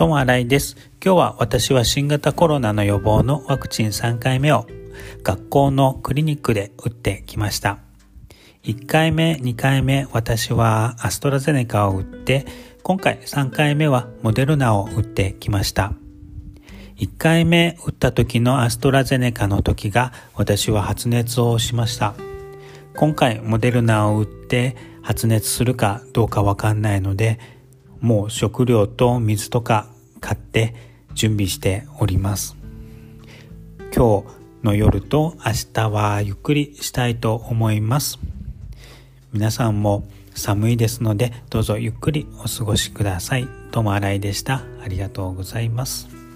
ともあらいです。今日は私は新型コロナの予防のワクチン3回目を学校のクリニックで打ってきました。1回目、2回目、私はアストラゼネカを打って、今回3回目はモデルナを打ってきました。1回目打った時のアストラゼネカの時が私は発熱をしました。今回モデルナを打って発熱するかどうかわかんないので、もう食料と水とか買って準備しております。今日の夜と明日はゆっくりしたいと思います。皆さんも寒いですのでどうぞゆっくりお過ごしください。ともあらいでした。ありがとうございます。